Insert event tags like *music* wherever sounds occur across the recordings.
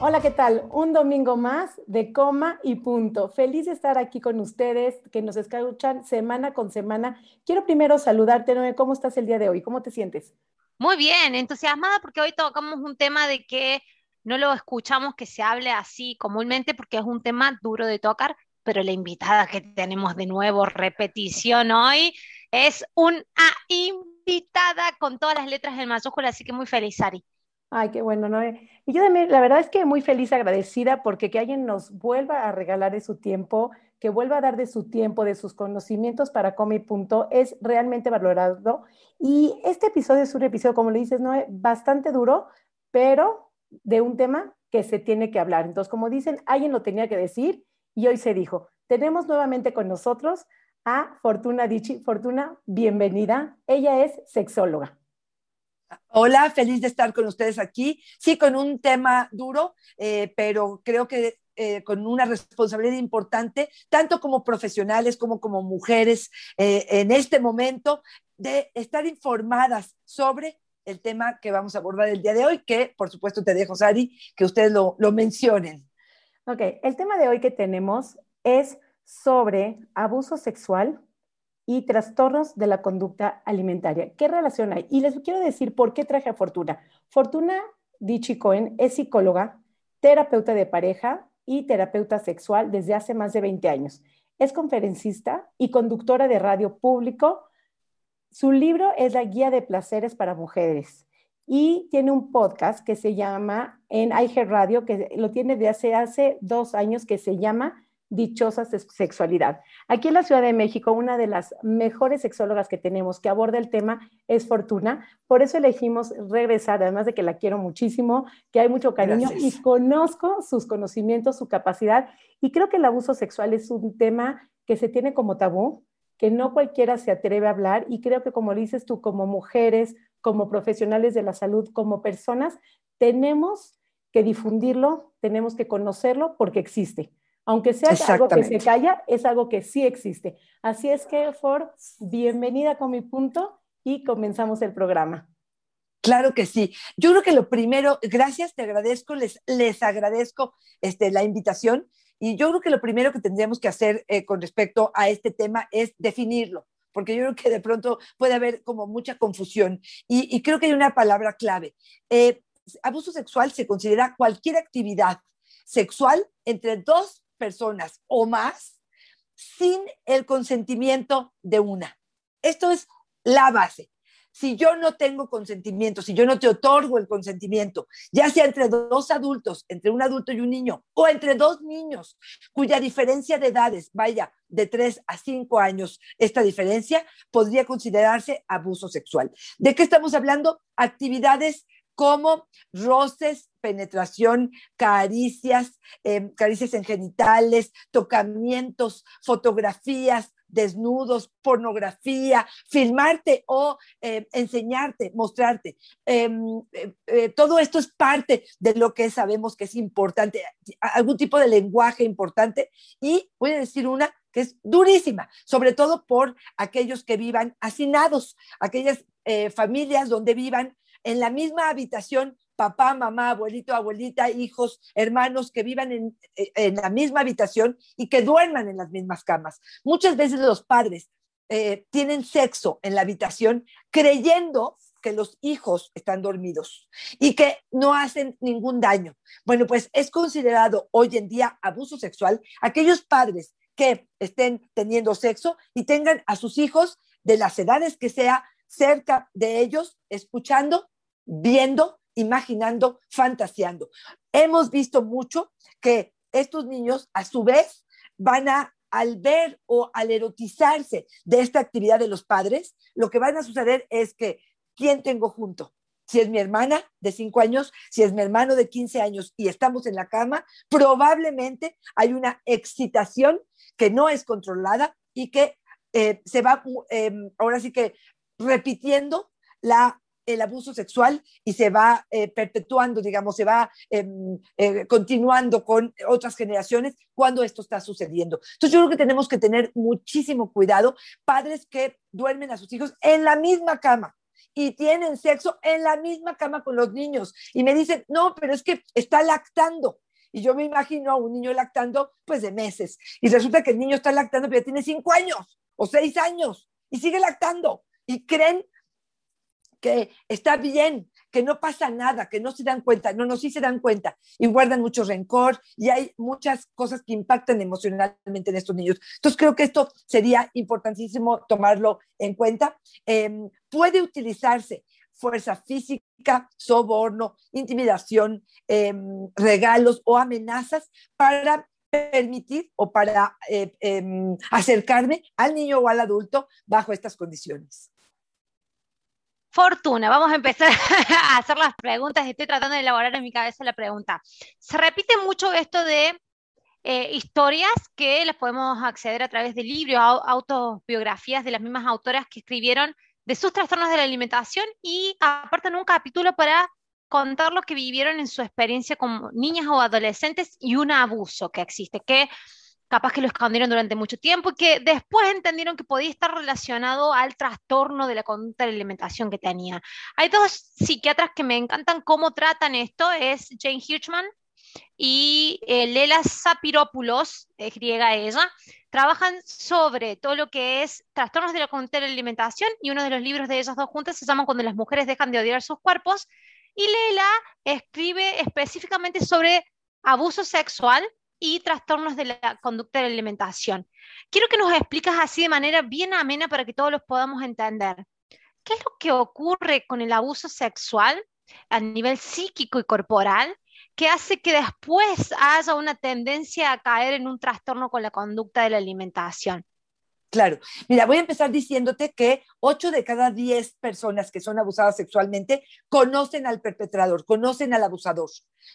Hola, ¿qué tal? Un domingo más de coma y punto. Feliz de estar aquí con ustedes, que nos escuchan semana con semana. Quiero primero saludarte, Noé. ¿Cómo estás el día de hoy? ¿Cómo te sientes? Muy bien, entusiasmada porque hoy tocamos un tema de que no lo escuchamos que se hable así comúnmente porque es un tema duro de tocar, pero la invitada que tenemos de nuevo, repetición hoy, es una invitada con todas las letras en mayúscula, así que muy feliz, Ari. Ay, qué bueno, ¿no? Y yo también, la verdad es que muy feliz, agradecida, porque que alguien nos vuelva a regalar de su tiempo, que vuelva a dar de su tiempo, de sus conocimientos para Come Punto, es realmente valorado. Y este episodio es un episodio, como le dices, ¿no? Bastante duro, pero de un tema que se tiene que hablar. Entonces, como dicen, alguien lo tenía que decir y hoy se dijo. Tenemos nuevamente con nosotros a Fortuna Dichi. Fortuna, bienvenida. Ella es sexóloga. Hola, feliz de estar con ustedes aquí. Sí, con un tema duro, eh, pero creo que eh, con una responsabilidad importante, tanto como profesionales como como mujeres eh, en este momento, de estar informadas sobre el tema que vamos a abordar el día de hoy, que por supuesto te dejo, Sari, que ustedes lo, lo mencionen. Ok, el tema de hoy que tenemos es sobre abuso sexual y trastornos de la conducta alimentaria. ¿Qué relación hay? Y les quiero decir por qué traje a Fortuna. Fortuna Dichi Cohen es psicóloga, terapeuta de pareja y terapeuta sexual desde hace más de 20 años. Es conferencista y conductora de radio público. Su libro es La Guía de Placeres para Mujeres y tiene un podcast que se llama en iHeart Radio, que lo tiene de hace dos años, que se llama dichosa sexualidad. Aquí en la Ciudad de México, una de las mejores sexólogas que tenemos que aborda el tema es Fortuna. Por eso elegimos regresar, además de que la quiero muchísimo, que hay mucho cariño y conozco sus conocimientos, su capacidad. Y creo que el abuso sexual es un tema que se tiene como tabú, que no cualquiera se atreve a hablar. Y creo que como dices tú, como mujeres, como profesionales de la salud, como personas, tenemos que difundirlo, tenemos que conocerlo porque existe aunque sea algo que se calla, es algo que sí existe. Así es que, Ford, bienvenida con mi punto y comenzamos el programa. Claro que sí. Yo creo que lo primero, gracias, te agradezco, les, les agradezco este, la invitación. Y yo creo que lo primero que tendríamos que hacer eh, con respecto a este tema es definirlo, porque yo creo que de pronto puede haber como mucha confusión. Y, creo que hay una palabra clave. Eh, abuso sexual se considera cualquier actividad sexual entre dos personas o más sin el consentimiento de una. Esto es la base. Si yo no tengo consentimiento, si yo no te otorgo el consentimiento, ya sea entre dos adultos, entre un adulto y un niño, o entre dos niños, cuya diferencia de edades vaya de tres a cinco años, esta diferencia podría considerarse abuso sexual. ¿De qué estamos hablando? Actividades como roces, penetración, caricias, em, caricias en genitales, tocamientos, fotografías, desnudos, pornografía, filmarte o em, enseñarte, mostrarte. Em, eh, todo esto es parte de lo que sabemos que es importante, algún tipo de lenguaje importante. Y voy a decir una que es durísima, sobre todo por aquellos que vivan hacinados, aquellas eh, familias donde vivan en la misma habitación papá, mamá, abuelito, abuelita, hijos, hermanos que vivan en, en, la misma habitación y que duerman en las mismas camas. Muchas veces los padres eh, tienen sexo en la habitación creyendo que los hijos están dormidos y que no hacen ningún daño. Bueno, pues es considerado hoy en día abuso sexual aquellos padres que estén teniendo sexo y tengan a sus hijos de las edades que sea cerca de ellos, escuchando, viendo, imaginando, fantaseando. Hemos visto mucho que estos niños, a su vez, van a, al ver o al erotizarse de esta actividad de los padres, lo que van a suceder es que, ¿quién tengo junto? Si es mi hermana de 5 años, si es mi hermano de 15 años y estamos en la cama, probablemente hay una excitación que no es controlada y que eh, se va, em, ahora sí que repitiendo la el abuso sexual y se va eh, perpetuando, digamos, se va em, eh, continuando con otras generaciones cuando esto está sucediendo. Entonces yo creo que tenemos que tener muchísimo cuidado, padres que duermen a sus hijos en la misma cama y tienen sexo en la misma cama con los niños y me dicen, no, pero es que está lactando. Y yo me imagino a un niño lactando pues de meses y resulta que el niño está lactando pero ya tiene cinco años o seis años y sigue lactando y creen que está bien, que no pasa nada, que no se dan cuenta. No, no, sí se dan cuenta y guardan mucho rencor y hay muchas cosas que impactan emocionalmente en estos niños. Entonces creo que esto sería importantísimo tomarlo en cuenta. Em, puede utilizarse fuerza física, soborno, intimidación, em, regalos o amenazas para permitir o para eh, em, acercarme al niño o al adulto bajo estas condiciones. Fortuna, vamos a empezar *laughs* a hacer las preguntas. Estoy tratando de elaborar en mi cabeza la pregunta. Se repite mucho esto de eh, historias que las podemos acceder a través de libros, autobiografías de las mismas autoras que escribieron de sus trastornos de la alimentación y apartan un capítulo para contar lo que vivieron en su experiencia como niñas o adolescentes y un abuso que existe, que capaz que lo escondieron durante mucho tiempo y que después entendieron que podía estar relacionado al trastorno de la conducta de la alimentación que tenía. Hay dos psiquiatras que me encantan cómo tratan esto, es Jane Hirschman y eh, Lela Sapiropoulos, es griega ella, trabajan sobre todo lo que es trastornos de la conducta de alimentación y uno de los libros de ellas dos juntas se llama Cuando las mujeres dejan de odiar sus cuerpos y Lela escribe específicamente sobre abuso sexual y trastornos de la conducta de la alimentación. Quiero que nos explicas así de manera bien amena para que todos los podamos entender. ¿Qué es lo que ocurre con el abuso sexual a nivel psíquico y corporal que hace que después haya una tendencia a caer en un trastorno con la conducta de la alimentación? Claro. Mira, voy a empezar diciéndote que 8 de cada 10 personas que son abusadas sexualmente conocen al perpetrador, conocen al abusador.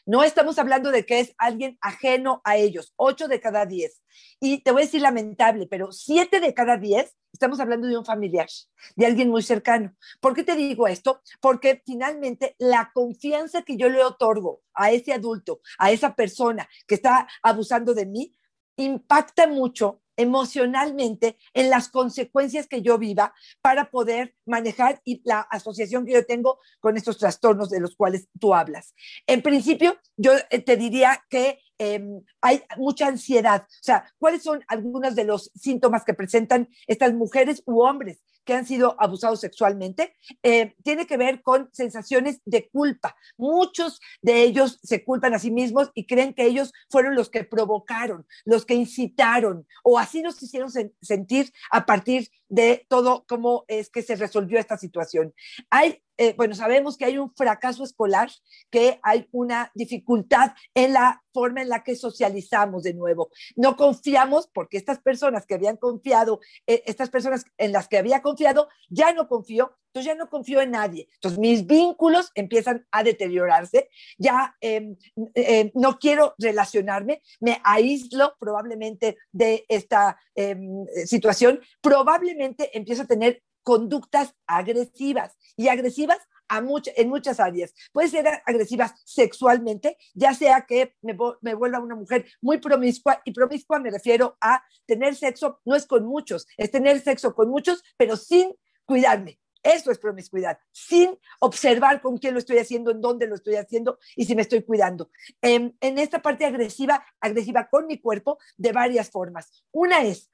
No estamos hablando de que es alguien ajeno a ellos, 8 de cada 10. Y te voy a decir lamentable, pero 7 de cada 10 estamos hablando de un familiar, de alguien muy cercano. ¿Por qué te digo esto? Porque finalmente la confianza que yo le otorgo a ese adulto, a esa persona que está abusando de mí, impacta mucho emocionalmente en las consecuencias que yo viva para poder manejar y la asociación que yo tengo con estos trastornos de los cuales tú hablas. En principio, yo eh, te diría que em, hay mucha ansiedad. O sea, ¿cuáles son algunos de los síntomas que presentan estas mujeres u hombres que han sido abusados sexualmente, eh, tiene que ver con sensaciones de culpa. Muchos de ellos se culpan a sí mismos y creen que ellos fueron los que provocaron, los que incitaron, o así nos hicieron sentir a partir de todo cómo es que se resolvió esta situación. Hay eh, bueno, sabemos que hay un fracaso escolar, que hay una dificultad en la forma en la que socializamos de nuevo. No confiamos porque estas personas que habían confiado, eh, estas personas en las que había confiado, ya no confío, entonces ya no confío en nadie. Entonces mis vínculos empiezan a deteriorarse, ya em, em, no quiero relacionarme, me aíslo probablemente de esta em, situación, probablemente empiezo a tener conductas agresivas y agresivas a en muchas áreas. Puede ser agresivas sexualmente, ya sea que me, vuelva una mujer muy promiscua, y promiscua me refiero a tener sexo, no es con muchos, es tener sexo con muchos, pero sin cuidarme. Eso es promiscuidad, sin observar con quién lo estoy haciendo, en dónde lo estoy haciendo y si me estoy cuidando. En, en esta parte agresiva, agresiva con mi cuerpo de varias formas. Una es,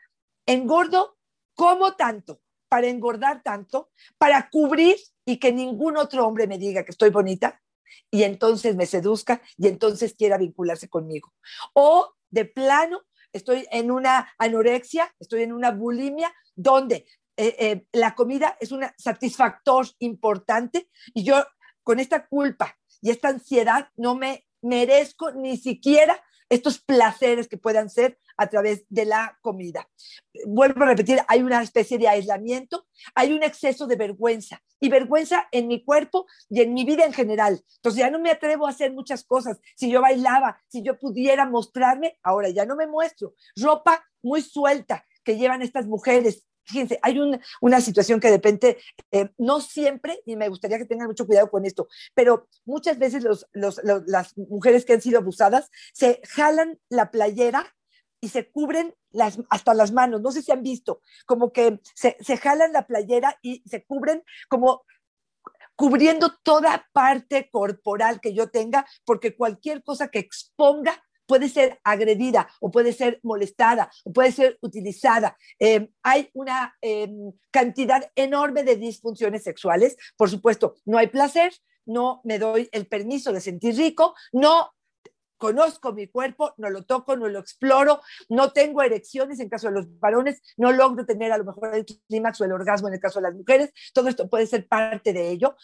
engordo como tanto, para engordar tanto, para cubrir y que ningún otro hombre me diga que estoy bonita y entonces me seduzca y entonces quiera vincularse conmigo. O de plano, estoy en una anorexia, estoy en una bulimia donde eh, eh, la comida es un satisfactor importante y yo con esta culpa y esta ansiedad no me merezco ni siquiera estos placeres que puedan ser a través de la comida. Vuelvo a repetir, hay una especie de aislamiento, hay un exceso de vergüenza y vergüenza en mi cuerpo y en mi vida en general. Entonces ya no me atrevo a hacer muchas cosas. Si yo bailaba, si yo pudiera mostrarme, ahora ya no me muestro. Ropa muy suelta que llevan estas mujeres fíjense, hay una situación que depende, eh, no siempre, y me gustaría que tengan mucho cuidado con esto, pero muchas veces las mujeres que han sido abusadas se jalan la playera y se cubren las, hasta las manos, no sé si han visto, como que se, se jalan la playera y se cubren como cubriendo toda parte corporal que yo tenga, porque cualquier cosa que exponga puede ser agredida o puede ser molestada o puede ser utilizada. Eh, hay una em, cantidad enorme de disfunciones sexuales. Por supuesto, no hay placer, no me doy el permiso de sentir rico, no conozco mi cuerpo, no lo toco, no lo exploro, no tengo erecciones en caso de los varones, no logro tener a lo mejor el clímax o el orgasmo en el caso de las mujeres, todo esto puede ser parte de ello.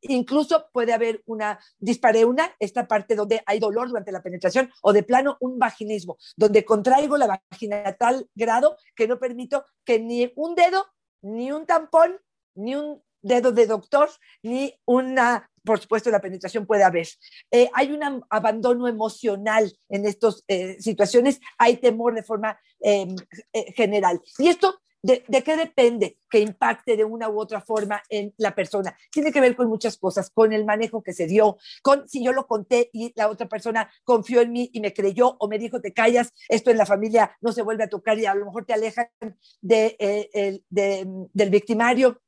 Incluso puede haber una dispareuna, esta parte donde hay dolor durante la penetración, o de plano un vaginismo, donde contraigo la vagina a tal grado que no permito que ni un dedo, ni un tampón, ni un dedo de doctor, ni una por supuesto, la penetración puede haber. Eh, hay un abandono emocional en estas eh, situaciones, hay temor de forma em, eh, general. Y esto, de, de, qué depende que impacte de una u otra forma en la persona? Tiene que ver con muchas cosas, con el manejo que se dio, con si yo lo conté y la otra persona confió en mí y me creyó o me dijo, te callas, esto en la familia no se vuelve a tocar y a lo mejor te alejan de, del victimario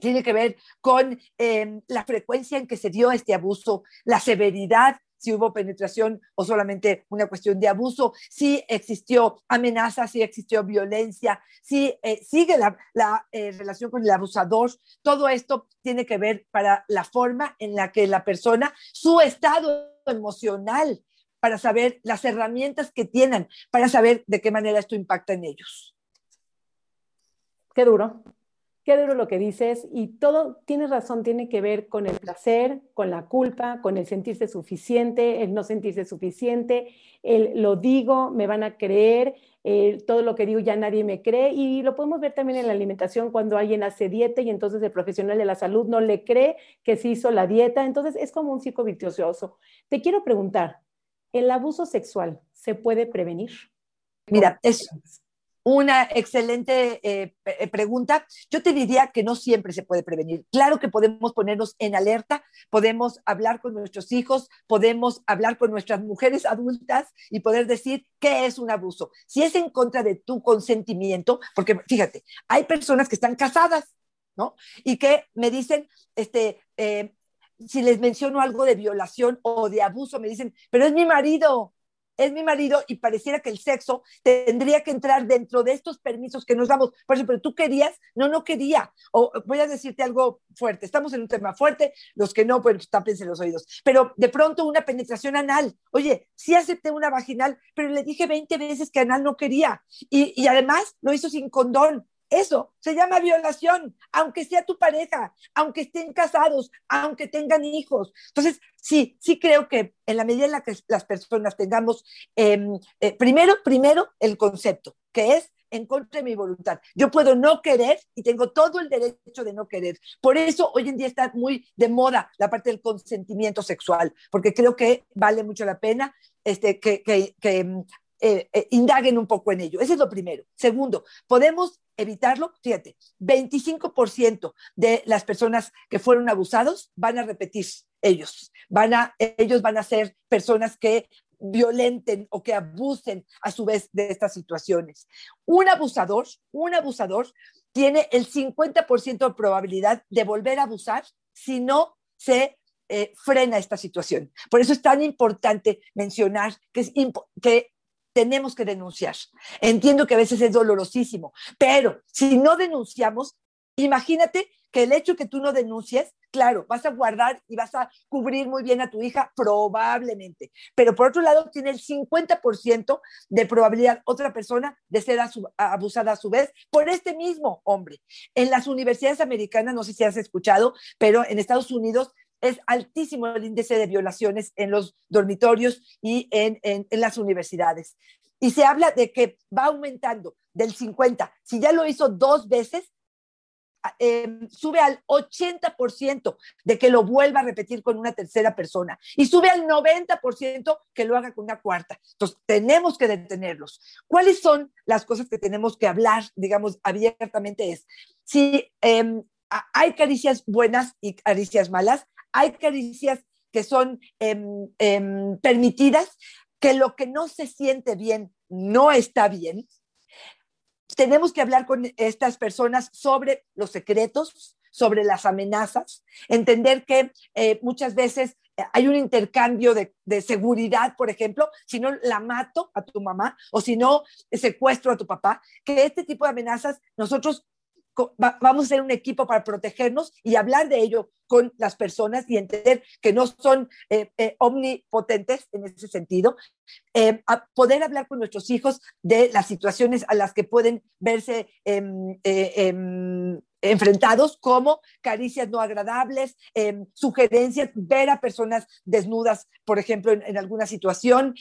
tiene que ver con em, la frecuencia en que se dio este abuso, la severidad si hubo penetración o solamente una cuestión de abuso, si existió amenaza, si existió violencia, si eh, sigue la, eh, relación con el abusador. Todo esto tiene que ver para la forma en la que la persona, su estado emocional, para saber las herramientas que tienen, para saber de qué manera esto impacta en ellos. Qué duro, qué duro lo que dices y todo, tienes razón, tiene que ver con el placer, con la culpa, con el sentirse suficiente, el no sentirse suficiente, el lo digo, me van a creer, todo lo que digo ya nadie me cree y lo podemos ver también en la alimentación cuando alguien hace dieta y entonces el profesional de la salud no le cree que se hizo la dieta, entonces es como un ciclo vicioso. Te quiero preguntar, ¿el abuso sexual se puede prevenir? Mira, es, una excelente eh, eh, pregunta. Yo te diría que no siempre se puede prevenir. Claro que podemos ponernos en alerta, podemos hablar con nuestros hijos, podemos hablar con nuestras mujeres adultas y poder decir qué es un abuso. Si es en contra de tu consentimiento, porque fíjate, hay personas que están casadas, ¿no? Y que me dicen, este, eh, si les menciono algo de violación o de abuso, me dicen, pero es mi marido, es mi marido y pareciera que el sexo tendría que entrar dentro de estos permisos que nos damos. Por ejemplo, tú querías, no, no quería. O voy a decirte algo fuerte, estamos en un tema fuerte, los que no, pues tápense los oídos. Pero de pronto una penetración anal. Oye, sí acepté una vaginal, pero le dije 20 veces que anal no quería. Y, y además lo hizo sin condón. Eso se llama violación, aunque sea tu pareja, aunque estén casados, aunque tengan hijos. Entonces, sí, sí creo que en la medida en la que las personas tengamos, em, eh, primero, primero el concepto, que es en contra de mi voluntad. Yo puedo no querer y tengo todo el derecho de no querer. Por eso hoy en día está muy de moda la parte del consentimiento sexual, porque creo que vale mucho la pena este, que em, eh, eh, indaguen un poco en ello. Ese es lo primero. Segundo, podemos evitarlo. Fíjate, 25% de las personas que fueron abusados van a repetir ellos. Van a, ellos van a ser personas que violenten o que abusen a su vez de estas situaciones. Un abusador, un abusador tiene el 50% de probabilidad de volver a abusar si no se eh, frena esta situación. Por eso es tan importante mencionar que, es que tenemos que denunciar. Entiendo que a veces es dolorosísimo, pero si no denunciamos, imagínate que el hecho que tú no denuncies, claro, vas a guardar y vas a cubrir muy bien a tu hija, probablemente, pero por otro lado tiene el 50% de probabilidad otra persona de ser abusada a su vez por este mismo hombre. En las universidades americanas, no sé si has escuchado, pero en Estados Unidos es altísimo el índice de violaciones en los dormitorios y en, las universidades. Y se habla de que va aumentando del 50. Si ya lo hizo dos veces, em, sube al 80% de que lo vuelva a repetir con una tercera persona y sube al 90% que lo haga con una cuarta. Entonces, tenemos que detenerlos. ¿Cuáles son las cosas que tenemos que hablar, digamos, abiertamente? Es si em, hay caricias buenas y caricias malas, hay caricias que son em, permitidas, que lo que no se siente bien no está bien, tenemos que hablar con estas personas sobre los secretos, sobre las amenazas, entender que eh, muchas veces eh, hay un intercambio de, seguridad, por ejemplo, si no la mato a tu mamá o si no secuestro a tu papá, que este tipo de amenazas nosotros vamos a ser un equipo para protegernos y hablar de ello con las personas y entender que no son eh, eh, omnipotentes en ese sentido. Eh, poder hablar con nuestros hijos de las situaciones a las que pueden verse em, em, enfrentados como caricias no agradables, em, sugerencias, ver a personas desnudas, por ejemplo, en alguna situación,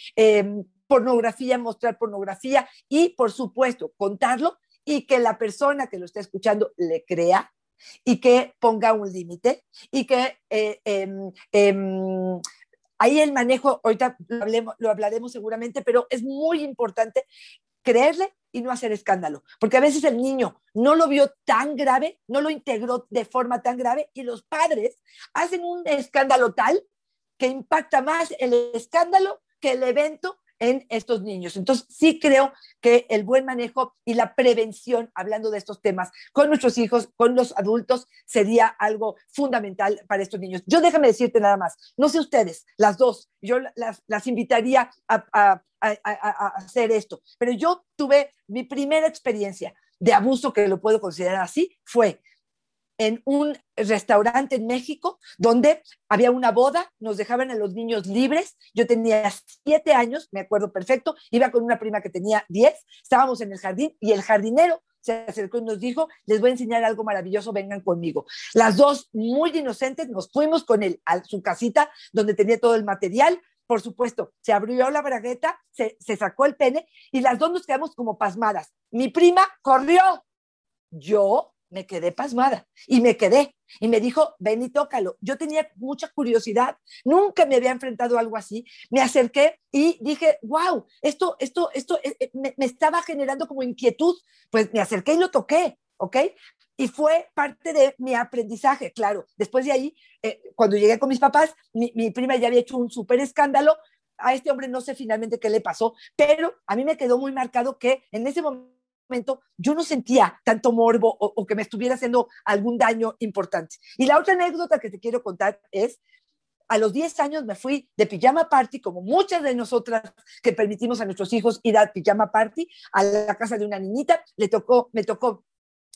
pornografía, mostrar pornografía y, por supuesto, contarlo y que la persona que lo está escuchando le crea y que ponga un límite y que eh, em, em, ahí el manejo, ahorita lo, hablaremos seguramente, pero es muy importante creerle y no hacer escándalo, porque a veces el niño no lo vio tan grave, no lo integró de forma tan grave y los padres hacen un escándalo tal que impacta más el escándalo que el evento en estos niños. Entonces, sí creo que el buen manejo y la prevención, hablando de estos temas, con nuestros hijos, con los adultos, sería algo fundamental para estos niños. Yo déjame decirte nada más, no sé ustedes, las dos, yo las, invitaría a, a hacer esto, pero yo tuve mi primera experiencia de abuso, que lo puedo considerar así, fue en un restaurante en México donde había una boda, nos dejaban a los niños libres, yo tenía siete años, me acuerdo perfecto, iba con una prima que tenía diez, estábamos en el jardín y el jardinero se acercó y nos dijo, les voy a enseñar algo maravilloso, vengan conmigo. Las dos, muy inocentes, nos fuimos con él a su casita donde tenía todo el material, por supuesto, se abrió la bragueta, se, se sacó el pene y las dos nos quedamos como pasmadas. Mi prima corrió, yo me quedé pasmada y me quedé. Y me dijo, ven y tócalo. Yo tenía mucha curiosidad, nunca me había enfrentado a algo así. Me acerqué y dije, wow, esto, esto, esto eh, eh, me, estaba generando como inquietud. Pues me acerqué y lo toqué, ¿ok? Y fue parte de mi aprendizaje, claro. Después de ahí, eh, cuando llegué con mis papás, mi, mi prima ya había hecho un súper escándalo. A este hombre no sé finalmente qué le pasó, pero a mí me quedó muy marcado que en ese momento momento yo no sentía tanto morbo o, que me estuviera haciendo algún daño importante. Y la otra anécdota que te quiero contar es, a los 10 años me fui de pijama party, como muchas de nosotras que permitimos a nuestros hijos ir a pijama party, a la casa de una niñita, le tocó, me tocó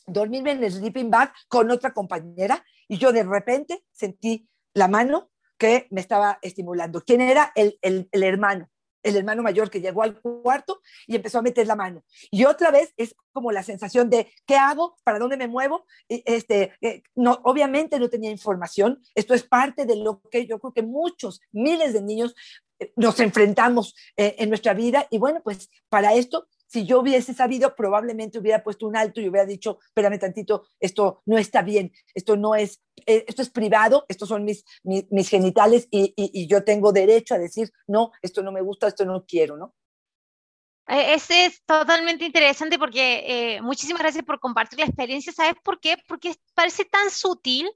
dormirme en el sleeping bag con otra compañera y yo de repente sentí la mano que me estaba estimulando. ¿Quién era? el, el, el hermano el hermano mayor que llegó al cuarto y empezó a meter la mano. Y otra vez es como la sensación de, ¿qué hago? ¿Para dónde me muevo? Este, eh, no, obviamente no tenía información. Esto es parte de lo que yo creo que muchos, miles de niños eh, nos enfrentamos eh, en nuestra vida. Y bueno, pues para esto si yo hubiese sabido, probablemente hubiera puesto un alto y hubiera dicho, espérame tantito, esto no está bien, esto no es, eh, esto es privado, estos son mis, mis, genitales y, y, yo tengo derecho a decir, no, esto no me gusta, esto no quiero, ¿no? E, ese es totalmente interesante porque eh, muchísimas gracias por compartir la experiencia. ¿Sabes por qué? Porque parece tan sutil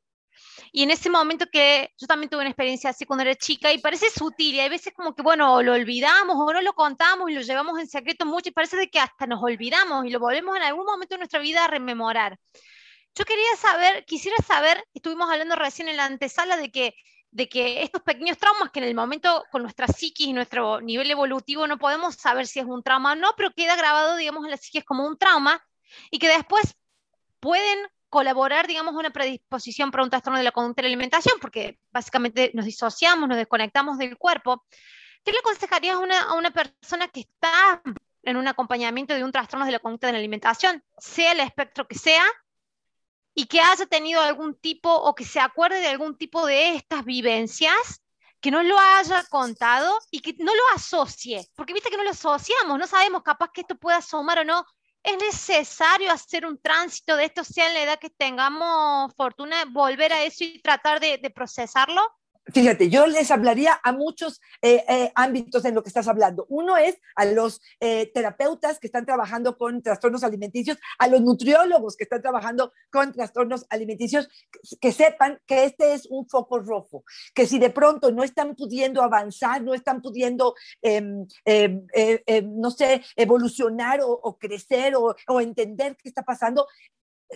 y en ese momento que yo también tuve una experiencia así cuando era chica y parece sutil y hay veces como que, bueno, lo olvidamos o no lo contamos y lo llevamos en secreto mucho y parece de que hasta nos olvidamos y lo volvemos en algún momento de nuestra vida a rememorar. Yo quería saber, quisiera saber, estuvimos hablando recién en la antesala de que de que estos pequeños traumas que en el momento con nuestra psiquis y nuestro nivel evolutivo no podemos saber si es un trauma o no, pero queda grabado, digamos, en la psiquis como un trauma y que después pueden colaborar, digamos, una predisposición para un trastorno de la conducta de la alimentación, porque básicamente nos disociamos, nos desconectamos del cuerpo. ¿Qué le aconsejarías a una, a una persona que está en un acompañamiento de un trastorno de la conducta de la alimentación, sea el espectro que sea, y que haya tenido algún tipo o que se acuerde de algún tipo de estas vivencias, que no lo haya contado y que no lo asocie, porque viste que no lo asociamos, no sabemos capaz que esto pueda asomar o no ¿Es necesario hacer un tránsito de esto, sea en la edad que tengamos fortuna, volver a eso y tratar de, de procesarlo? Fíjate, yo les hablaría a muchos eh, eh, ámbitos en lo que estás hablando. Uno es a los eh, terapeutas que están trabajando con trastornos alimenticios, a los nutriólogos que están trabajando con trastornos alimenticios, que, sepan que este es un foco rojo, que si de pronto no están pudiendo avanzar, no están pudiendo, em, em, em, no sé, evolucionar o, crecer o, o entender qué está pasando,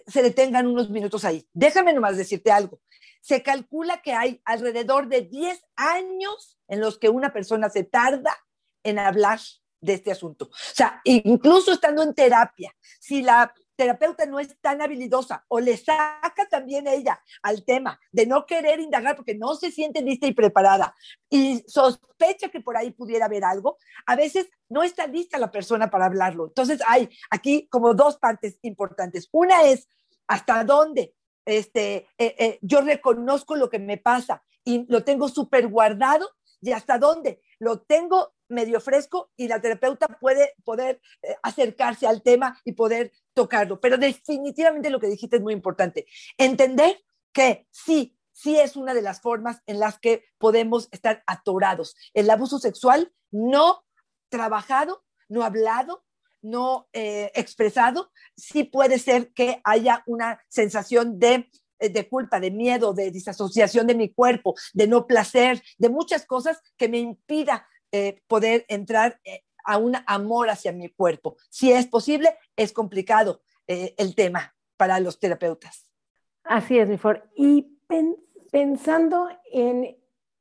se detengan unos minutos ahí. Déjame nomás decirte algo. Se calcula que hay alrededor de 10 años en los que una persona se tarda en hablar de este asunto. O sea, incluso estando en terapia, si la terapeuta no es tan habilidosa o le saca también ella al tema de no querer indagar porque no se siente lista y preparada y sospecha que por ahí pudiera haber algo, a veces no está lista la persona para hablarlo. Entonces hay aquí como dos partes importantes. Una es hasta dónde este, eh, eh, yo reconozco lo que me pasa y lo tengo súper guardado y hasta dónde lo tengo medio fresco y la terapeuta puede poder eh, acercarse al tema y poder tocarlo. Pero definitivamente lo que dijiste es muy importante. Entender que sí, sí es una de las formas en las que podemos estar atorados. El abuso sexual no trabajado, no hablado, no eh, expresado, sí puede ser que haya una sensación de, de, culpa, de miedo, de disasociación de mi cuerpo, de no placer, de muchas cosas que me impida eh, poder entrar a un amor hacia mi cuerpo. Si es posible, es complicado el tema para los terapeutas. Así es, mejor. Y pensando en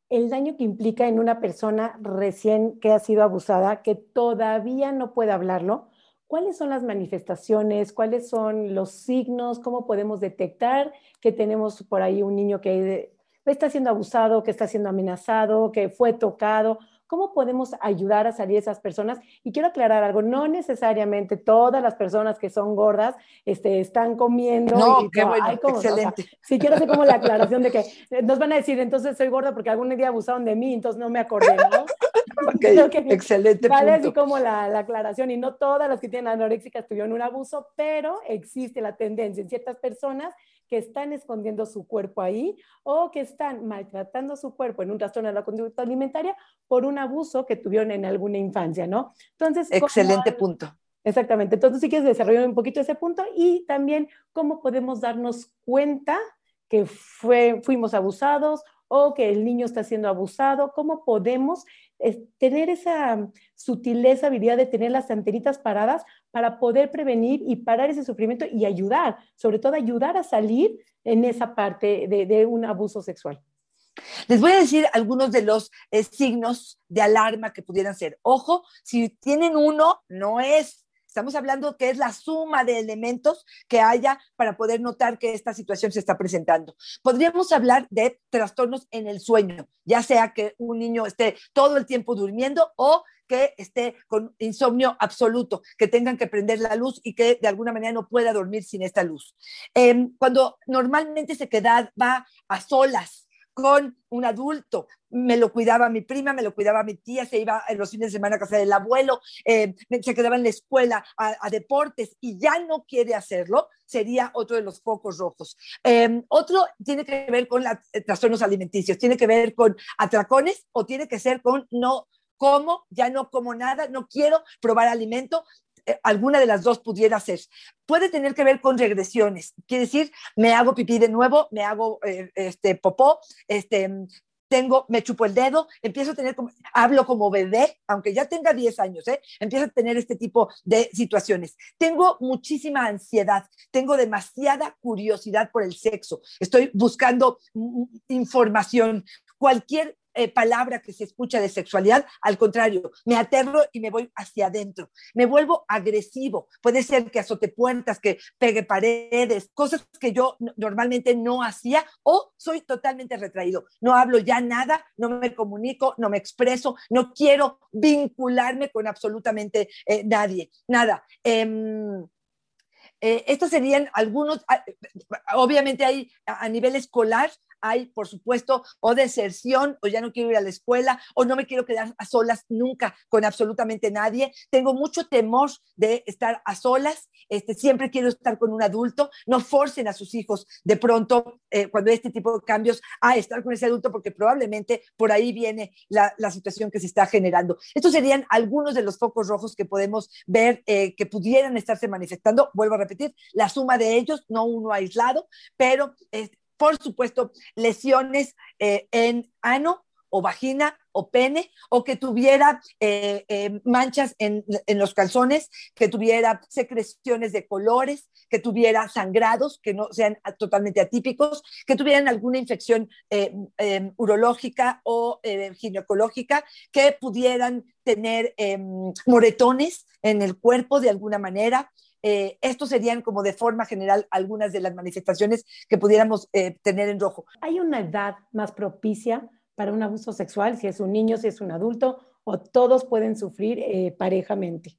el daño que implica en una persona recién que ha sido abusada, que todavía no puede hablarlo, ¿cuáles son las manifestaciones? ¿Cuáles son los signos? ¿Cómo podemos detectar que tenemos por ahí un niño que está siendo abusado, que está siendo amenazado, que fue tocado? ¿Cómo podemos ayudar a salir esas personas? Y quiero aclarar algo, no necesariamente todas las personas que son gordas este, están comiendo. No, qué bueno, excelente. sí, quiero hacer como la aclaración de que nos van a decir, entonces soy gorda porque algún día abusaron de mí, entonces no me acordé, ¿no? *laughs* excelente Vale así como la, la, aclaración, y no todas las que tienen anoréxicas tuvieron un abuso, pero existe la tendencia en ciertas personas que están escondiendo su cuerpo ahí o que están maltratando su cuerpo en un trastorno de la conducta alimentaria por un abuso que tuvieron en alguna infancia, ¿no? Entonces, excelente punto. Exactamente. Entonces, si quieres desarrollar un poquito ese punto y también cómo podemos darnos cuenta que fue, fuimos abusados o que el niño está siendo abusado, cómo podemos tener esa sutileza, habilidad de tener las antenitas paradas para poder prevenir y parar ese sufrimiento y ayudar, sobre todo ayudar a salir en esa parte de, un abuso sexual. Les voy a decir algunos de los eh, signos de alarma que pudieran ser. Ojo, si tienen uno, no es Estamos hablando que es la suma de elementos que haya para poder notar que esta situación se está presentando. Podríamos hablar de trastornos en el sueño, ya sea que un niño esté todo el tiempo durmiendo o que esté con insomnio absoluto, que tengan que prender la luz y que de alguna manera no pueda dormir sin esta luz. Em, cuando normalmente se queda, va a solas con un adulto. Me lo cuidaba mi prima, me lo cuidaba mi tía, se iba en los fines de semana a casa del abuelo, eh, se quedaba en la escuela a, deportes y ya no quiere hacerlo, sería otro de los focos rojos. Em, otro tiene que ver con los eh, trastornos alimenticios, tiene que ver con atracones o tiene que ser con no como, ya no como nada, no quiero probar alimento, eh, alguna de las dos pudiera ser. Puede tener que ver con regresiones, quiere decir, me hago pipí de nuevo, me hago eh, este, popó, este, tengo, me chupo el dedo, empiezo a tener, como, hablo como bebé, aunque ya tenga 10 años, ¿eh? empiezo a tener este tipo de situaciones. Tengo muchísima ansiedad, tengo demasiada curiosidad por el sexo, estoy buscando mm, mm, información, cualquier eh, palabra que se escucha de sexualidad, al contrario, me aterro y me voy hacia adentro, me vuelvo agresivo, puede ser que azote puertas, que pegue paredes, cosas que yo normalmente no hacía o soy totalmente retraído, no hablo ya nada, no me comunico, no me expreso, no quiero vincularme con absolutamente eh, nadie, nada. Em, eh, estos serían algunos, ah, obviamente hay a nivel escolar, hay, por supuesto, o deserción, o ya no quiero ir a la escuela, o no me quiero quedar a solas nunca con absolutamente nadie. Tengo mucho temor de estar a solas, este, siempre quiero estar con un adulto. No forcen a sus hijos de pronto, eh, cuando este tipo de cambios, a estar con ese adulto, porque probablemente por ahí viene la, situación que se está generando. Estos serían algunos de los focos rojos que podemos ver eh, que pudieran estarse manifestando. Vuelvo a repetir, la suma de ellos, no uno aislado, pero eh, por supuesto, lesiones en ano, o vagina o pene, o que tuviera eh, eh, manchas en, los calzones, que tuviera secreciones de colores, que tuviera sangrados que no sean totalmente atípicos, que tuvieran alguna infección eh, em, urológica o ginecológica, que pudieran tener em, moretones en el cuerpo de alguna manera. Estos serían como de forma general algunas de las manifestaciones que pudiéramos tener en rojo. ¿Hay una edad más propicia para un abuso sexual, si es un niño, si es un adulto, o todos pueden sufrir eh, parejamente?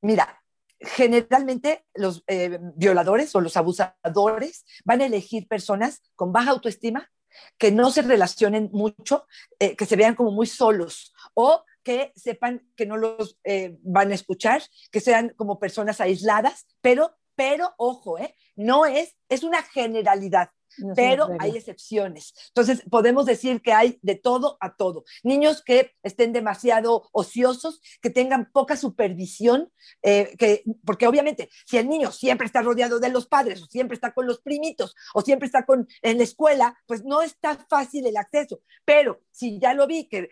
Mira, generalmente los eh, violadores o los abusadores van a elegir personas con baja autoestima, que no se relacionen mucho, eh, que se vean como muy solos o que sepan que no los van a escuchar, que sean como personas aisladas, pero, pero ojo, no es, es una generalidad pero hay excepciones. Entonces, podemos decir que hay de todo a todo. Niños que estén demasiado ociosos, que tengan poca supervisión, eh, que, porque obviamente, si el niño siempre está rodeado de los padres, o siempre está con los primitos, o siempre está con, en la escuela, pues no está fácil el acceso. Pero si ya lo vi, que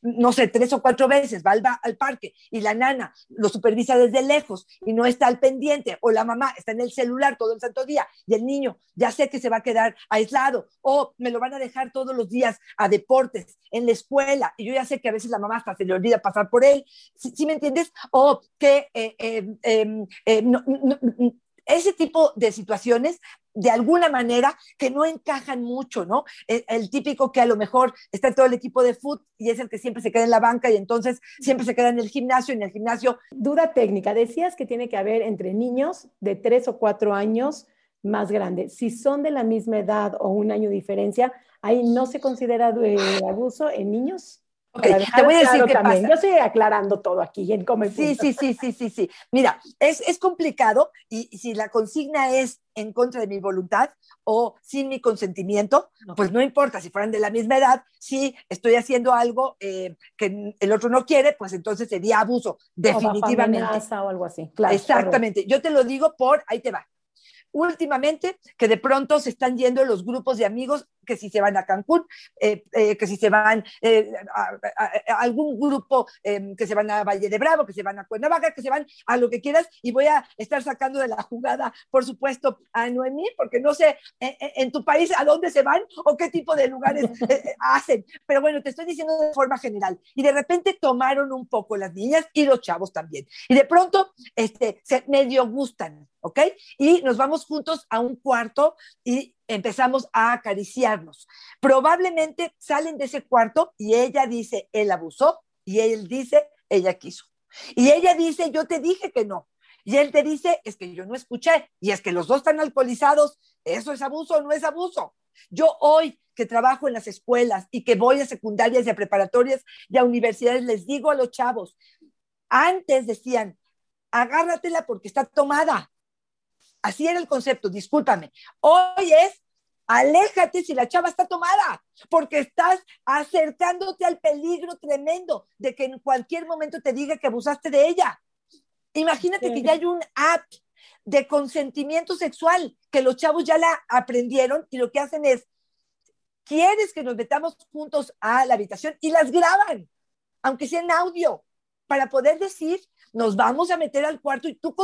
no sé, tres o cuatro veces va al, al parque y la nana lo supervisa desde lejos y no está al pendiente, o la mamá está en el celular todo el santo día y el niño ya sé que se va a quedar aislado o me lo van a dejar todos los días a deportes en la escuela y yo ya sé que a veces la mamá hasta se le olvida pasar por él, ¿sí, me entiendes? O que eh, em, em, eh, ese tipo de situaciones de alguna manera que no encajan mucho, ¿no? El, típico que a lo mejor está en todo el equipo de fútbol y es el que siempre se queda en la banca y entonces siempre se queda en el gimnasio en el gimnasio. Duda técnica, decías que tiene que haber entre niños de tres o cuatro años más grande. Si son de la misma edad o un año de diferencia, ahí no se considera eh, abuso en niños. te voy a decir qué pasa. Yo estoy aclarando todo aquí en cómo Sí, sí, sí, sí, sí, sí. Mira, es, es complicado y, si la consigna es en contra de mi voluntad o sin mi consentimiento, pues no importa si fueran de la misma edad, si estoy haciendo algo eh, que el otro no quiere, pues entonces sería abuso, definitivamente. O, o algo así. Claro, Exactamente. Yo te lo digo por, ahí te va últimamente que de pronto se están yendo los grupos de amigos que si se van a Cancún, eh, eh, que si se van eh, a, algún grupo em, que se van a Valle de Bravo, que se van a Cuernavaca, que se van a lo que quieras, y voy a estar sacando de la jugada, por supuesto, a Noemí, porque no sé en tu país a dónde se van o qué tipo de lugares *laughs* hacen, pero bueno, te estoy diciendo de forma general. Y de repente tomaron un poco las niñas y los chavos también. Y de pronto este, se medio gustan, ¿ok? Y nos vamos juntos a un cuarto y empezamos a acariciarnos. Probablemente salen de ese cuarto y ella dice, él abusó, y él dice, ella quiso. Y ella dice, yo te dije que no. Y él te dice, es que yo no escuché. Y es que los dos están alcoholizados. ¿Eso es abuso o no es abuso? Yo hoy que trabajo en las escuelas y que voy a secundarias y a preparatorias y a universidades, les digo a los chavos, antes decían, agárratela porque está tomada. Así era el concepto, discúlpame. Hoy es, aléjate si la chava está tomada, porque estás acercándote al peligro tremendo de que en cualquier momento te diga que abusaste de ella. Imagínate que ya hay un app de consentimiento sexual que los chavos ya la aprendieron y lo que hacen es, ¿quieres que nos metamos juntos a la habitación? Y las graban, aunque sea en audio, para poder decir nos vamos a meter al cuarto y tú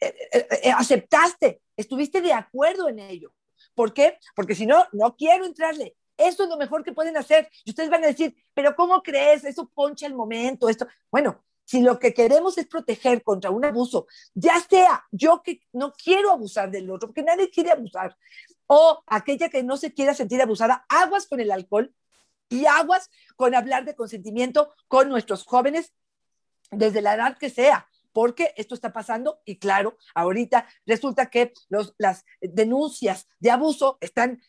eh, eh, eh, aceptaste, estuviste de acuerdo en ello. ¿Por qué? Porque si no, no quiero entrarle. Eso es lo mejor que pueden hacer. Y ustedes van a decir, pero ¿cómo crees? Eso poncha el momento, esto. Bueno, si lo que queremos es proteger contra un abuso, ya sea yo que no quiero abusar del otro, porque nadie quiere abusar, o aquella que no se quiera sentir abusada, aguas con el alcohol y aguas con hablar de consentimiento con nuestros jóvenes desde la edad que sea, porque esto está pasando y claro, ahorita resulta que los, las denuncias de abuso están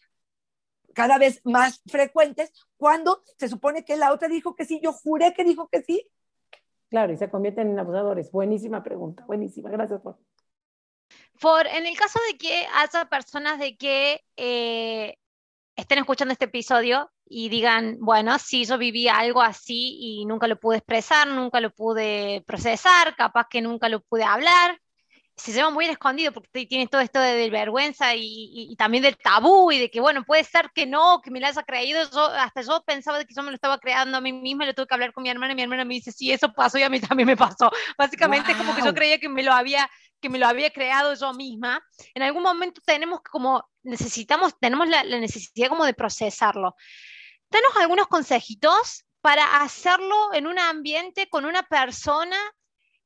cada vez más frecuentes cuando se supone que la otra dijo que sí, yo juré que dijo que sí. Claro, y se convierten en abusadores. Buenísima pregunta, buenísima. Gracias, por. For, en el caso de que haya personas de que eh, estén escuchando este episodio y digan, bueno, sí, yo viví algo así y nunca lo pude expresar, nunca lo pude procesar, capaz que nunca lo pude hablar, se lleva muy escondido porque tiene todo esto de, vergüenza y, también del tabú y de que, bueno, puede ser que no, que me lo haya creído. Yo, hasta yo pensaba que yo me lo estaba creando a mí misma, lo tuve que hablar con mi hermana y mi hermana me dice, sí, eso pasó y a mí *laughs* también me pasó. Básicamente es como que yo creía que me lo había que me lo había creado yo misma. En algún momento tenemos como, necesitamos, tenemos la, necesidad como de procesarlo. Danos algunos consejitos para hacerlo en un ambiente con una persona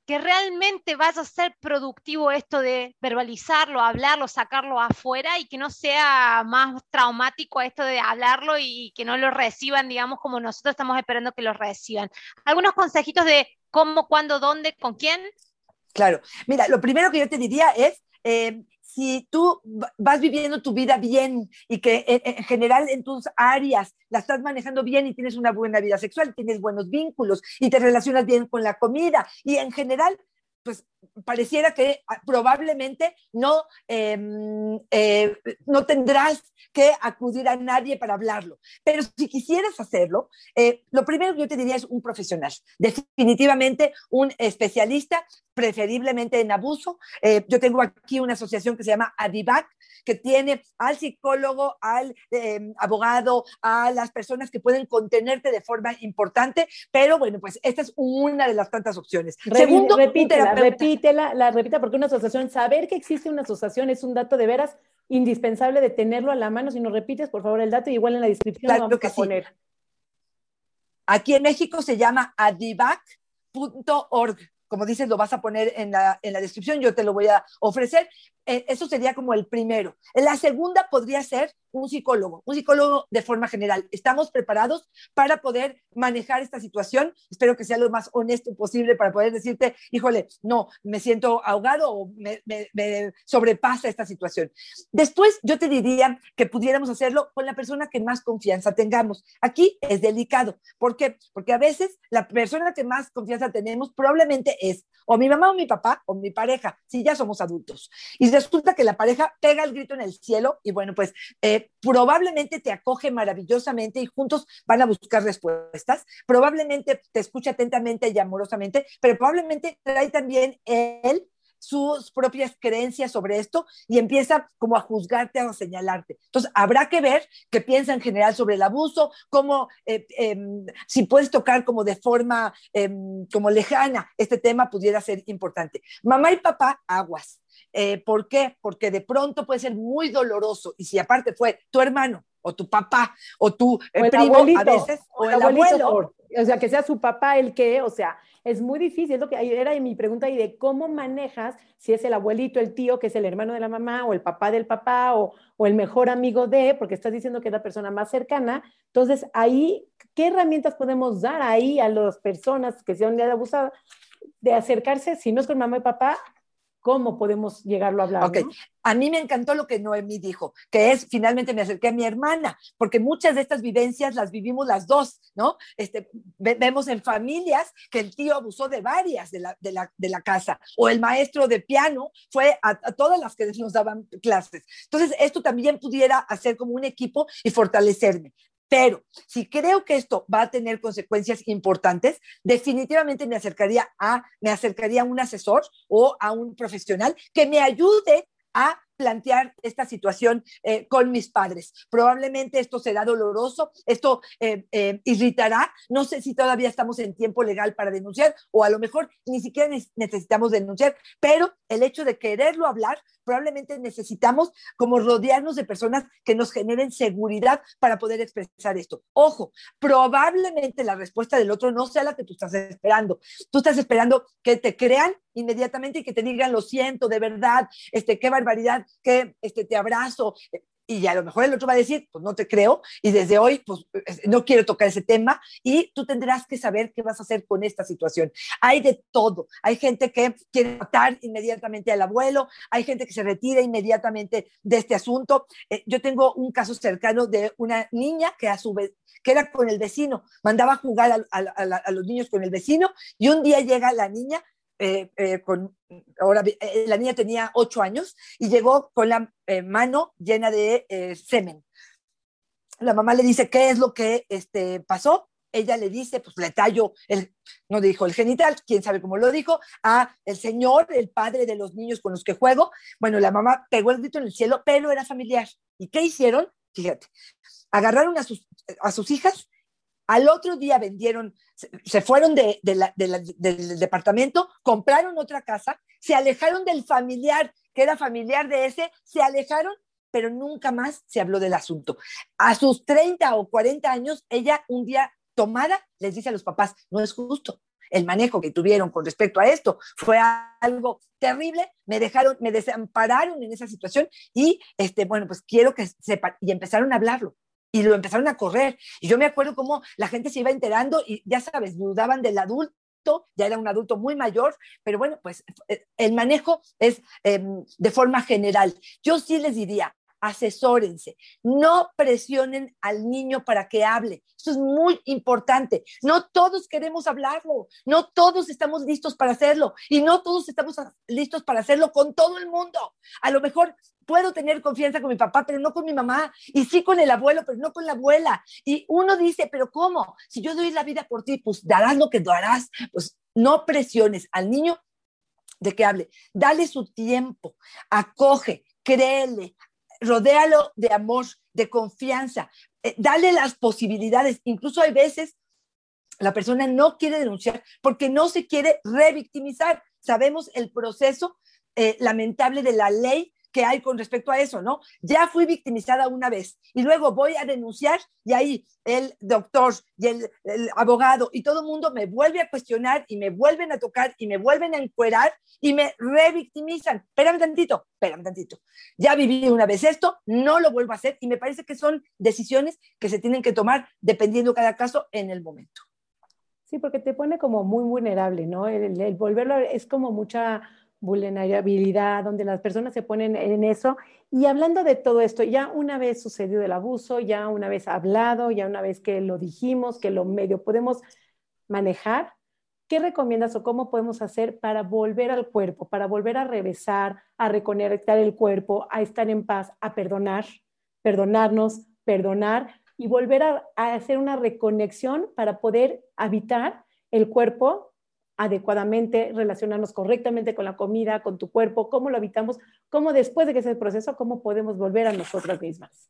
que realmente vaya a ser productivo esto de verbalizarlo, hablarlo, sacarlo afuera y que no sea más traumático esto de hablarlo y que no lo reciban, digamos, como nosotros estamos esperando que lo reciban. ¿Algunos consejitos de cómo, cuándo, dónde, con quién? Claro, mira, lo primero que yo te diría es, eh, si tú vas viviendo tu vida bien y que en, general en tus áreas la estás manejando bien y tienes una buena vida sexual, tienes buenos vínculos y te relacionas bien con la comida y en general pues pareciera que ah, probablemente no, em, eh, no tendrás que acudir a nadie para hablarlo. Pero si quisieras hacerlo, eh, lo primero que yo te diría es un profesional, definitivamente un especialista, preferiblemente en abuso. Eh, yo tengo aquí una asociación que se llama ADIVAC, que tiene al psicólogo, al em, abogado, a las personas que pueden contenerte de forma importante, pero bueno, pues esta es una de las tantas opciones. Segundo, repítela, repítela, la repita, porque una asociación, saber que existe una asociación es un dato de veras indispensable de tenerlo a la mano. Si nos repites, por favor, el dato, igual en la descripción claro vamos que a poner. Aquí en México se llama adivac.org como dices, lo vas a poner en la, en la, descripción, yo te lo voy a ofrecer, eh, eso sería como el primero. La segunda podría ser un psicólogo, un psicólogo de forma general. Estamos preparados para poder manejar esta situación. Espero que sea lo más honesto posible para poder decirte, híjole, no, me siento ahogado o me, me sobrepasa esta situación. Después, yo te diría que pudiéramos hacerlo con la persona que más confianza tengamos. Aquí es delicado. ¿Por qué? Porque a veces la persona que más confianza tenemos probablemente es o mi mamá o mi papá o mi pareja, si ya somos adultos. Y resulta que la pareja pega el grito en el cielo y bueno, pues eh, probablemente te acoge maravillosamente y juntos van a buscar respuestas. Probablemente te escucha atentamente y amorosamente, pero probablemente trae también él sus propias creencias sobre esto y empieza como a juzgarte, a señalarte. Entonces, habrá que ver qué piensa en general sobre el abuso, cómo, eh, em, si puedes tocar como de forma em, como lejana este tema, pudiera ser importante. Mamá y papá, aguas. Eh, ¿Por qué? Porque de pronto puede ser muy doloroso y si aparte fue tu hermano o tu papá o tu eh, primo a veces o, el, abuelo. o sea, que sea su papá el que, o sea, es muy difícil, es lo que era mi pregunta y de cómo manejas si es el abuelito, el tío, que es el hermano de la mamá o el papá del papá o, o el mejor amigo de, porque estás diciendo que es la persona más cercana. Entonces, ahí, ¿qué herramientas podemos dar ahí a las personas que sean de abusadas de acercarse, si no es con mamá y papá, cómo podemos llegarlo a hablar. Ok, a mí me encantó lo que Noemí dijo, que es finalmente me acerqué a mi hermana, porque muchas de estas vivencias las vivimos las dos, ¿no? Este, vemos en familias que el tío abusó de varias de la, de la, de la casa, o el maestro de piano fue a, a, todas las que nos daban clases. Entonces, esto también pudiera hacer como un equipo y fortalecerme. Pero si creo que esto va a tener consecuencias importantes, definitivamente me acercaría a, me acercaría a un asesor o a un profesional que me ayude a plantear esta situación eh, con mis padres. Probablemente esto será doloroso, esto eh, eh, irritará, no sé si todavía estamos en tiempo legal para denunciar o a lo mejor ni siquiera necesitamos denunciar, pero el hecho de quererlo hablar, probablemente necesitamos como rodearnos de personas que nos generen seguridad para poder expresar esto. Ojo, probablemente la respuesta del otro no sea la que tú estás esperando. Tú estás esperando que te crean inmediatamente y que te digan, lo siento, de verdad, este, qué barbaridad, que este, te abrazo. y a lo mejor el otro va a decir, pues no te creo, y desde hoy, pues no quiero tocar ese tema, y tú tendrás que saber qué vas a hacer con esta situación. Hay de todo. Hay gente que quiere matar inmediatamente al abuelo, hay gente que se retira inmediatamente de este asunto. Eh, yo tengo un caso cercano de una niña que a su vez, que era con el vecino, mandaba a jugar a los niños con el vecino, y un día llega la niña eh, eh, con, ahora eh, la niña tenía ocho años y llegó con la mano llena de semen. La mamá le dice, ¿qué es lo que este, pasó? Ella le dice, pues le tallo, el, no dijo el genital, quién sabe cómo lo dijo, a el señor, el padre de los niños con los que juego. Bueno, la mamá pegó el grito en el cielo, pero era familiar. ¿Y qué hicieron? Fíjate, agarraron a sus, a sus hijas al otro día vendieron, se fueron del departamento, compraron otra casa, se alejaron del familiar, que era familiar de ese, se alejaron, pero nunca más se habló del asunto. A sus 30 o 40 años, ella un día tomada les dice a los papás, no es justo. El manejo que tuvieron con respecto a esto fue algo terrible, me dejaron, me desampararon en esa situación y, este, bueno, pues quiero que sepan, y empezaron a hablarlo y lo empezaron a correr. Y yo me acuerdo cómo la gente se iba enterando y ya sabes, dudaban del adulto, ya era un adulto muy mayor, pero bueno, pues eh, el manejo es em, de forma general. Yo sí les diría, asesórense, no presionen al niño para que hable. Eso es muy importante. No todos queremos hablarlo, no todos estamos listos para hacerlo y no todos estamos listos para hacerlo con todo el mundo. A lo mejor puedo tener confianza con mi papá, pero no con mi mamá, y sí con el abuelo, pero no con la abuela. Y uno dice, pero ¿cómo? Si yo doy la vida por ti, pues darás lo que darás. Pues no presiones al niño de que hable. Dale su tiempo, acoge, créele, rodéalo de amor, de confianza, eh, dale las posibilidades. Incluso hay veces la persona no quiere denunciar porque no se quiere revictimizar. Sabemos el proceso eh, lamentable de la ley que hay con respecto a eso, ¿no? Ya fui victimizada una vez y luego voy a denunciar y ahí el doctor y el, abogado y todo el mundo me vuelve a cuestionar y me vuelven a tocar y me vuelven a encuerar y me revictimizan. Espérame tantito, espérame tantito. Ya viví una vez esto, no lo vuelvo a hacer y me parece que son decisiones que se tienen que tomar dependiendo cada caso en el momento. Sí, porque te pone como muy vulnerable, ¿no? El, el volverlo es como mucha vulnerabilidad, donde las personas se ponen en eso. Y hablando de todo esto, ya una vez sucedido el abuso, ya una vez hablado, ya una vez que lo dijimos, que lo medio podemos manejar, ¿qué recomiendas o cómo podemos hacer para volver al cuerpo, para volver a regresar, a reconectar el cuerpo, a estar en paz, a perdonar, perdonarnos, perdonar y volver a, a hacer una reconexión para poder habitar el cuerpo adecuadamente, relacionarnos correctamente con la comida, con tu cuerpo, cómo lo habitamos, cómo después de que ese proceso, cómo podemos volver a nosotras mismas.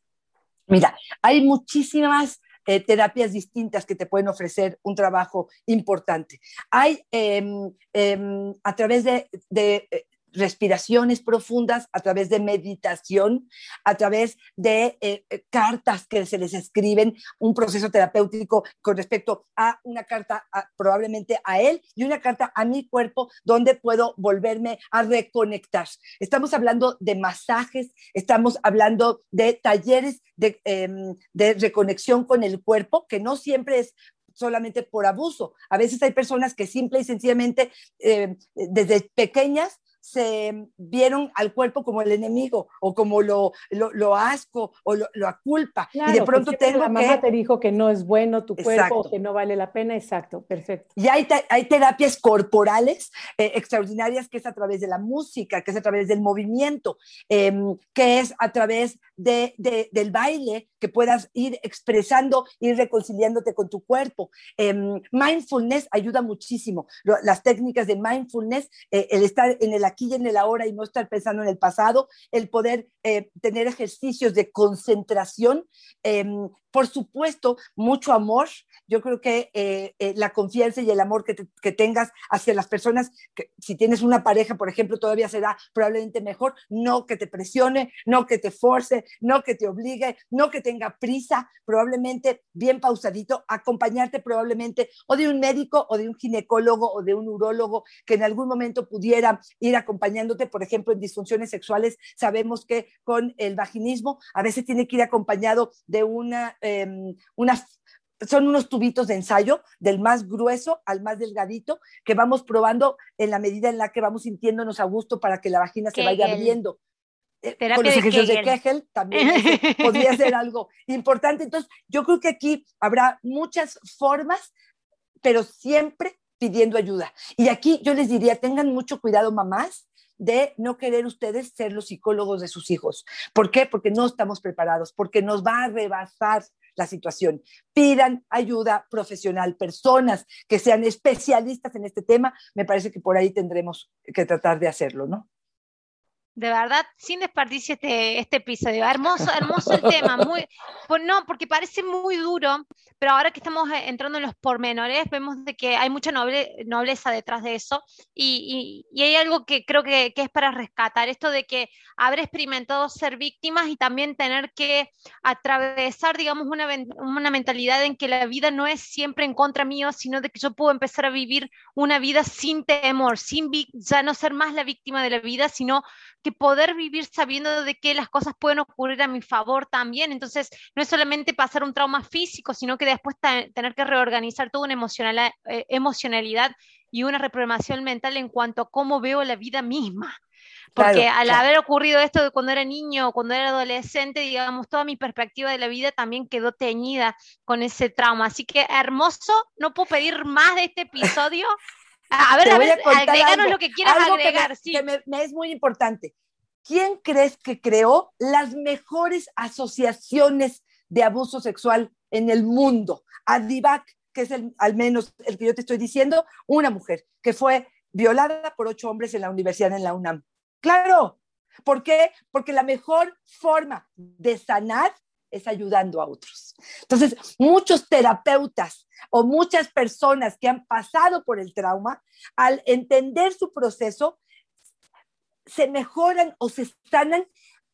Mira, hay muchísimas eh, terapias distintas que te pueden ofrecer un trabajo importante. Hay em, em, a través de, de eh, respiraciones profundas, a través de meditación, a través de eh, eh, cartas que se les escriben, un proceso terapéutico con respecto a una carta probablemente a él y una carta a mi cuerpo donde puedo volverme a reconectar. Estamos hablando de masajes, estamos hablando de talleres de, em, reconexión con el cuerpo, que no siempre es solamente por abuso. A veces hay personas que simple y sencillamente em, desde pequeñas se vieron al cuerpo como el enemigo o como lo, lo, asco o lo, lo aculpa. y de pronto tengo la mamá te dijo que no es bueno tu cuerpo o que no vale la pena, exacto, perfecto. Y hay, hay terapias corporales eh, extraordinarias que es a través de la música, que es a través del movimiento, em, que es a través de, del baile, que puedas ir expresando, ir reconciliándote con tu cuerpo. Em, mindfulness ayuda muchísimo. Las técnicas de mindfulness, eh, el estar en el aquí y en el ahora y no estar pensando en el pasado, el poder eh, tener ejercicios de concentración, em, por supuesto, mucho amor. Yo creo que eh, la confianza y el amor que, que, tengas hacia las personas, que, si tienes una pareja, por ejemplo, todavía será probablemente mejor, no que te presione, no que te force, no que te obligue, no que tenga prisa, probablemente bien pausadito, acompañarte probablemente o de un médico o de un ginecólogo o de un urólogo que en algún momento pudiera ir acompañándote, por ejemplo, en disfunciones sexuales, sabemos que con el vaginismo a veces tiene que ir acompañado de una, una son unos tubitos de ensayo del más grueso al más delgadito que vamos probando en la medida en la que vamos sintiéndonos a gusto para que la vagina se vaya abriendo. Eh, con los ejercicios de Kegel, también podría ser algo importante. Entonces, yo creo que aquí habrá muchas formas, pero siempre pidiendo ayuda. Y aquí yo les diría, tengan mucho cuidado, mamás, de no querer ustedes ser los psicólogos de sus hijos. ¿Por qué? Porque no estamos preparados, porque nos va a rebasar la situación. Pidan ayuda profesional, personas que sean especialistas en este tema. Me parece que por ahí tendremos que tratar de hacerlo, ¿no? De verdad, sin desperdicio este, este episodio. Hermoso, hermoso el tema. Muy, pues no, porque parece muy duro, pero ahora que estamos eh, entrando en los pormenores, vemos de que hay mucha noble, nobleza detrás de eso y, y, hay algo que creo que, que, es para rescatar, esto de que haber experimentado ser víctimas y también tener que atravesar, digamos, una, una mentalidad en que la vida no es siempre en contra mío, sino de que yo puedo empezar a vivir una vida sin temor, sin ya no ser más la víctima de la vida, sino que poder vivir sabiendo de que las cosas pueden ocurrir a mi favor también. Entonces, no es solamente pasar un trauma físico, sino que después tener que reorganizar toda una emocional, eh, emocionalidad y una reprogramación mental en cuanto a cómo veo la vida misma. Porque al haber ocurrido esto de cuando era niño cuando era adolescente, digamos, toda mi perspectiva de la vida también quedó teñida con ese trauma. Así que hermoso, no puedo pedir más de este episodio. *laughs* A ver, a ver, agreganos lo que quieras agregar. Que, sí. me, es muy importante. ¿Quién crees que creó las mejores asociaciones de abuso sexual en el mundo? Adivac, que es el, al menos el que yo te estoy diciendo, una mujer que fue violada por ocho hombres en la universidad en la UNAM. Claro. ¿Por qué? Porque la mejor forma de sanar ayudando a otros. Entonces, muchos terapeutas o muchas personas que han pasado por el trauma, al entender su proceso, se mejoran o se sanan,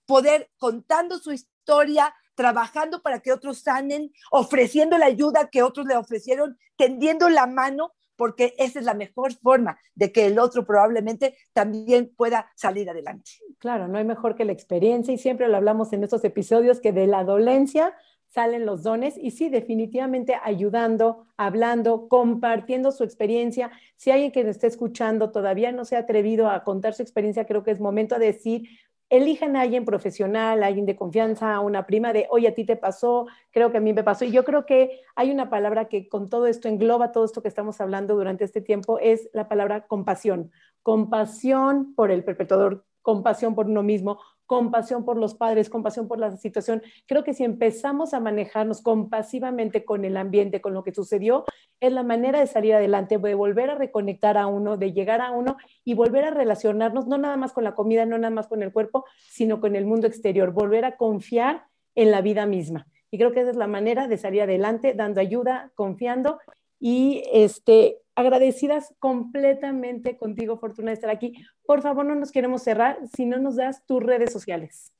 poder contando su historia, trabajando para que otros sanen, ofreciendo la ayuda que otros le ofrecieron, tendiendo la mano porque esa es la mejor forma de que el otro probablemente también pueda salir adelante. Claro, no hay mejor que la experiencia y siempre lo hablamos en estos episodios que de la dolencia salen los dones y sí, definitivamente ayudando, hablando, compartiendo su experiencia. Si alguien que nos esté escuchando todavía no se ha atrevido a contar su experiencia, creo que es momento de decir, elijan a alguien profesional, a alguien de confianza, a una prima de, oye, a ti te pasó, creo que a mí me pasó. Y yo creo que hay una palabra que con todo esto engloba todo esto que estamos hablando durante este tiempo, es la palabra compasión. Compasión por el perpetrador, compasión por uno mismo, compasión por los padres, compasión por la situación. Creo que si empezamos a manejarnos compasivamente con el ambiente, con lo que sucedió, es la manera de salir adelante, de volver a reconectar a uno, de llegar a uno y volver a relacionarnos, no nada más con la comida, no nada más con el cuerpo, sino con el mundo exterior, volver a confiar en la vida misma. Y creo que esa es la manera de salir adelante, dando ayuda, confiando y este, agradecidas completamente contigo, Fortuna, de estar aquí. Por favor, no nos queremos cerrar si no nos das tus redes sociales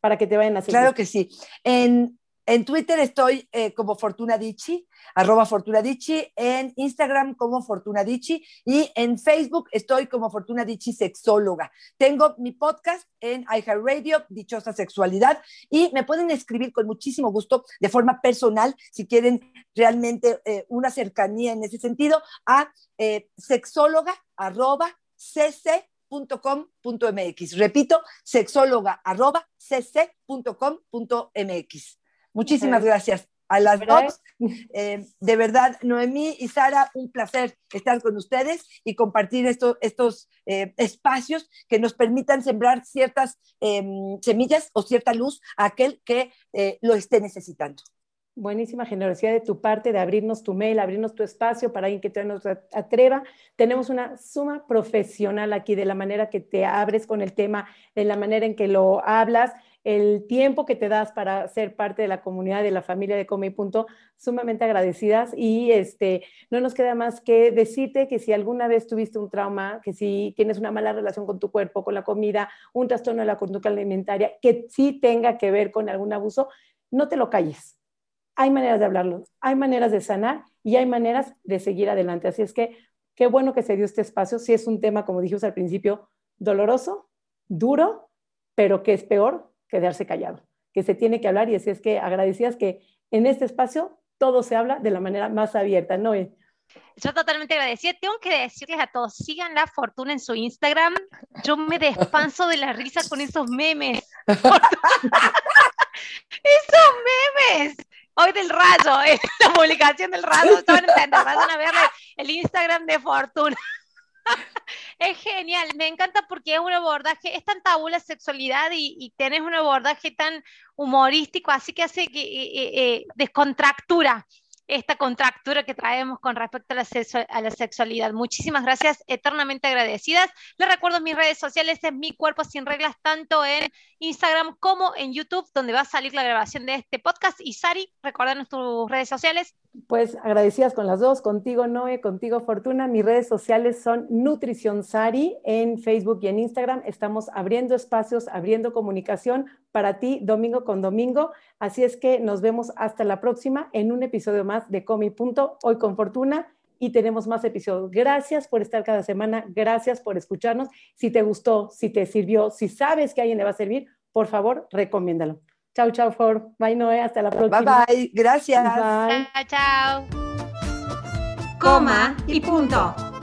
para que te vayan a seguir. Claro que sí. En en Twitter estoy eh, como Fortuna Dichi, arroba Fortuna Dichi, en Instagram como Fortuna Dichi y en Facebook estoy como Fortuna Dichi Sexóloga. Tengo mi podcast en iHeartRadio, Dichosa Sexualidad, y me pueden escribir con muchísimo gusto de forma personal si quieren realmente eh, una cercanía en ese sentido a eh, sexóloga arroba cc.com.mx. Repito, sexóloga arroba cc.com.mx. Muchísimas gracias a las dos. Eh, de verdad, Noemí y Sara, un placer estar con ustedes y compartir estos eh, espacios que nos permitan sembrar ciertas em, semillas o cierta luz a aquel que eh, lo esté necesitando. Buenísima generosidad de tu parte de abrirnos tu mail, abrirnos tu espacio para alguien que te nos atreva. Tenemos una suma profesional aquí de la manera que te abres con el tema, de la manera en que lo hablas el tiempo que te das para ser parte de la comunidad, de la familia de Come y Punto, sumamente agradecidas y este, no nos queda más que decirte que si alguna vez tuviste un trauma, que si tienes una mala relación con tu cuerpo, con la comida, un trastorno de la conducta alimentaria, que sí tenga que ver con algún abuso, no te lo calles. Hay maneras de hablarlo, hay maneras de sanar y hay maneras de seguir adelante. Así es que qué bueno que se dio este espacio. Si es un tema, como dijimos al principio, doloroso, duro, pero que es peor quedarse callado, que se tiene que hablar y así es que agradecías que en este espacio todo se habla de la manera más abierta, ¿no? Yo totalmente agradecida. Tengo que decirles a todos, sigan la fortuna en su Instagram. Yo me despanso de la risa con esos memes. *laughs* esos memes. Hoy del rayo, eh, *laughs* la publicación del rayo. Van a ver el Instagram de Fortuna. Es genial, me encanta porque es un abordaje, es tan tabú la sexualidad y, y tenés un abordaje tan humorístico, así que hace que eh, eh, eh descontractura esta contractura que traemos con respecto a la, a la, sexualidad. Muchísimas gracias, eternamente agradecidas. Les recuerdo mis redes sociales, es Mi Cuerpo Sin Reglas, tanto en Instagram como en YouTube, donde va a salir la grabación de este podcast. Y Sari, recuérdanos tus redes sociales. Pues agradecidas con las dos, contigo Noé, contigo Fortuna. Mis redes sociales son Nutrición Sari en Facebook y en Instagram. Estamos abriendo espacios, abriendo comunicación para ti domingo con domingo. Así es que nos vemos hasta la próxima en un episodio más de Comi Punto, hoy con Fortuna. Y tenemos más episodios. Gracias por estar cada semana, gracias por escucharnos. Si te gustó, si te sirvió, si sabes que a alguien le va a servir, por favor, recomiéndalo. Chao, chao, For. Bye, Noé. Hasta la próxima. Bye, bye. Gracias. Bye. Chao, chao. Coma y punto.